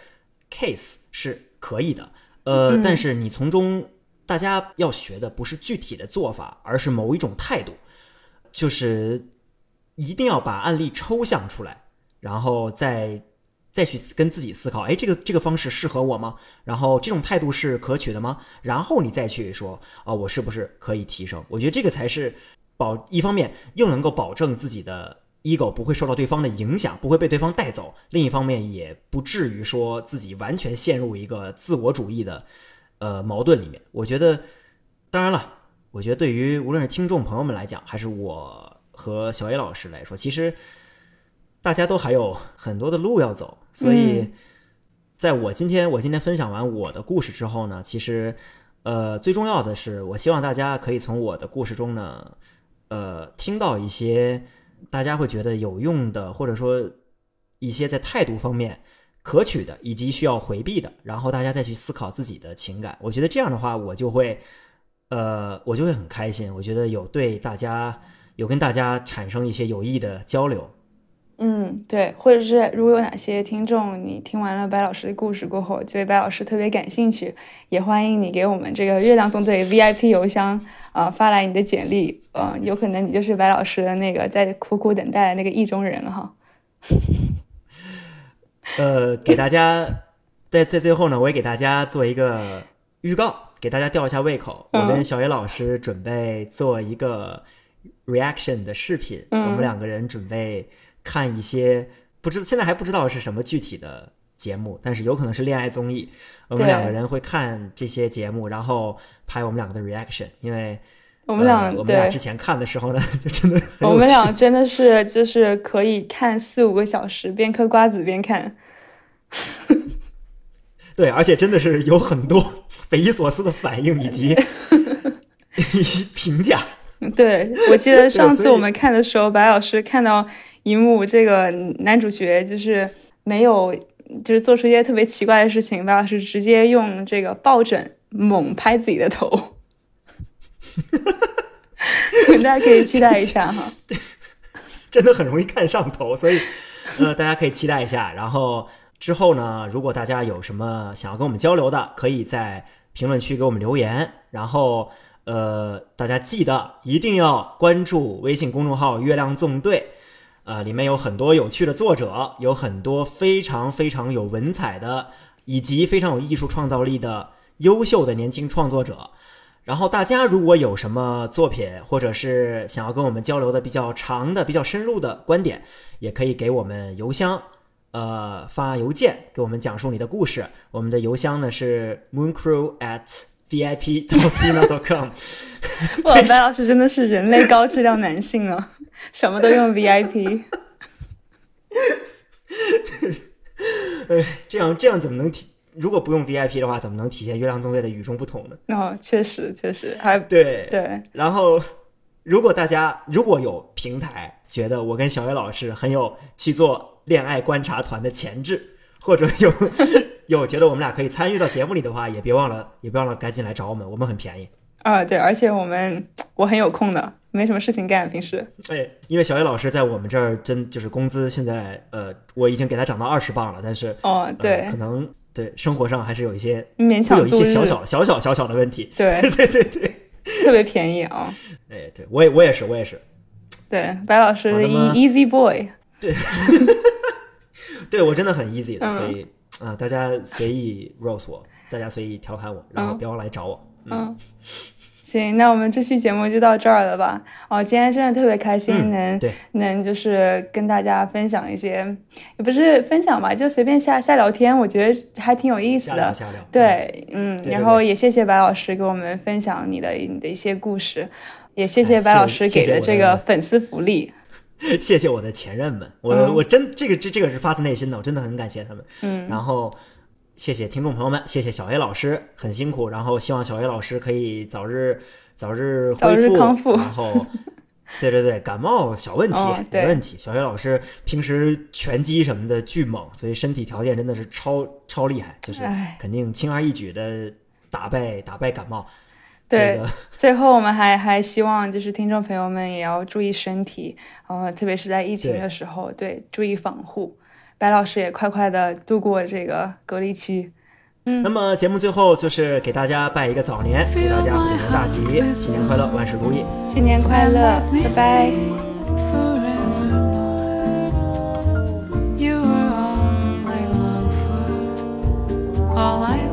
case 是可以的，呃，但是你从中大家要学的不是具体的做法，而是某一种态度，就是。一定要把案例抽象出来，然后再再去跟自己思考，哎，这个这个方式适合我吗？然后这种态度是可取的吗？然后你再去说，啊，我是不是可以提升？我觉得这个才是保一方面又能够保证自己的 ego 不会受到对方的影响，不会被对方带走；另一方面也不至于说自己完全陷入一个自我主义的呃矛盾里面。我觉得，当然了，我觉得对于无论是听众朋友们来讲，还是我。和小 A 老师来说，其实大家都还有很多的路要走，所以在我今天我今天分享完我的故事之后呢，其实呃最重要的是，我希望大家可以从我的故事中呢，呃听到一些大家会觉得有用的，或者说一些在态度方面可取的，以及需要回避的，然后大家再去思考自己的情感。我觉得这样的话，我就会呃我就会很开心。我觉得有对大家。有跟大家产生一些有益的交流，嗯，对，或者是如果有哪些听众，你听完了白老师的故事过后，对白老师特别感兴趣，也欢迎你给我们这个月亮纵队 VIP 邮箱啊发来你的简历，嗯，有可能你就是白老师的那个在苦苦等待的那个意中人哈。呃，给大家在在最后呢，我也给大家做一个预告，给大家吊一下胃口。我跟小野老师准备做一个 reaction 的视频，我们两个人准备看一些不知道现在还不知道是什么具体的节目，但是有可能是恋爱综艺。我们两个人会看这些节目，然后拍我们两个的 reaction，因为我们俩我们俩之前看的时候呢，就真的我们俩真的是就是可以看四五个小时，边嗑瓜子边看。对，而且真的是有很多 匪夷所思的反应以及 评价。对，我记得上次我们看的时候，白老师看到一幕，这个男主角就是没有，就是做出一些特别奇怪的事情，白老师直接用这个抱枕猛拍自己的头。大家可以期待一下哈。对，真的很容易看上头，所以呃，大家可以期待一下，然后。之后呢，如果大家有什么想要跟我们交流的，可以在评论区给我们留言。然后，呃，大家记得一定要关注微信公众号“月亮纵队”，呃，里面有很多有趣的作者，有很多非常非常有文采的，以及非常有艺术创造力的优秀的年轻创作者。然后，大家如果有什么作品，或者是想要跟我们交流的比较长的、比较深入的观点，也可以给我们邮箱。呃，发邮件给我们讲述你的故事。我们的邮箱呢是 mooncrew at vip 到 cina dot com。哇，白老师真的是人类高质量男性啊，什么都用 vip。哎，这样这样怎么能体？如果不用 vip 的话，怎么能体现月亮纵队的与众不同呢？哦，确实确实，还对对。然后，如果大家如果有平台觉得我跟小月老师很有去做。恋爱观察团的潜质，或者有有觉得我们俩可以参与到节目里的话，也别忘了，也别忘了赶紧来找我们，我们很便宜啊。对，而且我们我很有空的，没什么事情干，平时。对，因为小叶老师在我们这儿真就是工资现在呃，我已经给他涨到二十磅了，但是哦，对，可能对生活上还是有一些勉强有一些小小小小小小的问题。对对对对，特别便宜啊。哎，对我也我也是我也是。对，白老师 easy boy。对。对我真的很 easy 的，所以啊，大家随意 rose 我，大家随意调侃我，然后别忘来找我。嗯，行，那我们这期节目就到这儿了吧？哦，今天真的特别开心，能能就是跟大家分享一些，也不是分享吧，就随便瞎瞎聊天，我觉得还挺有意思的。瞎聊，对，嗯，然后也谢谢白老师给我们分享你的你的一些故事，也谢谢白老师给的这个粉丝福利。谢谢我的前任们，我我真这个这这个是发自内心的，我真的很感谢他们。嗯，然后谢谢听众朋友们，谢谢小 A 老师，很辛苦，然后希望小 A 老师可以早日早日恢复康复。然后，对对对，感冒小问题没问题。小 A 老师平时拳击什么的巨猛，所以身体条件真的是超超厉害，就是肯定轻而易举的打败打败感冒。对，最后我们还还希望就是听众朋友们也要注意身体，呃，特别是在疫情的时候，对，注意防护。白老师也快快的度过这个隔离期。嗯，那么节目最后就是给大家拜一个早年，祝大家虎年大吉，新年快乐，万事如意。新年快乐，拜拜。all i do